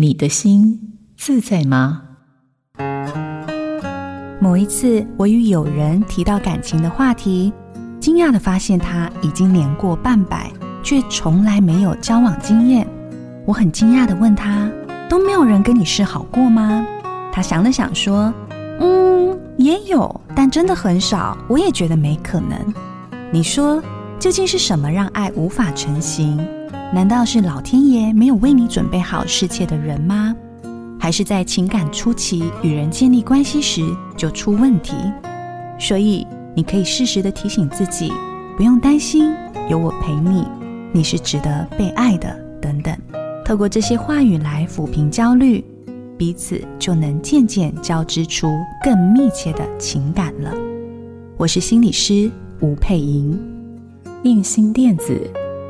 你的心自在吗？某一次，我与友人提到感情的话题，惊讶地发现他已经年过半百，却从来没有交往经验。我很惊讶地问他：“都没有人跟你示好过吗？”他想了想说：“嗯，也有，但真的很少。我也觉得没可能。你说，究竟是什么让爱无法成型？难道是老天爷没有为你准备好适切的人吗？还是在情感初期与人建立关系时就出问题？所以你可以适时的提醒自己，不用担心，有我陪你，你是值得被爱的。等等，透过这些话语来抚平焦虑，彼此就能渐渐交织出更密切的情感了。我是心理师吴佩莹，印心电子。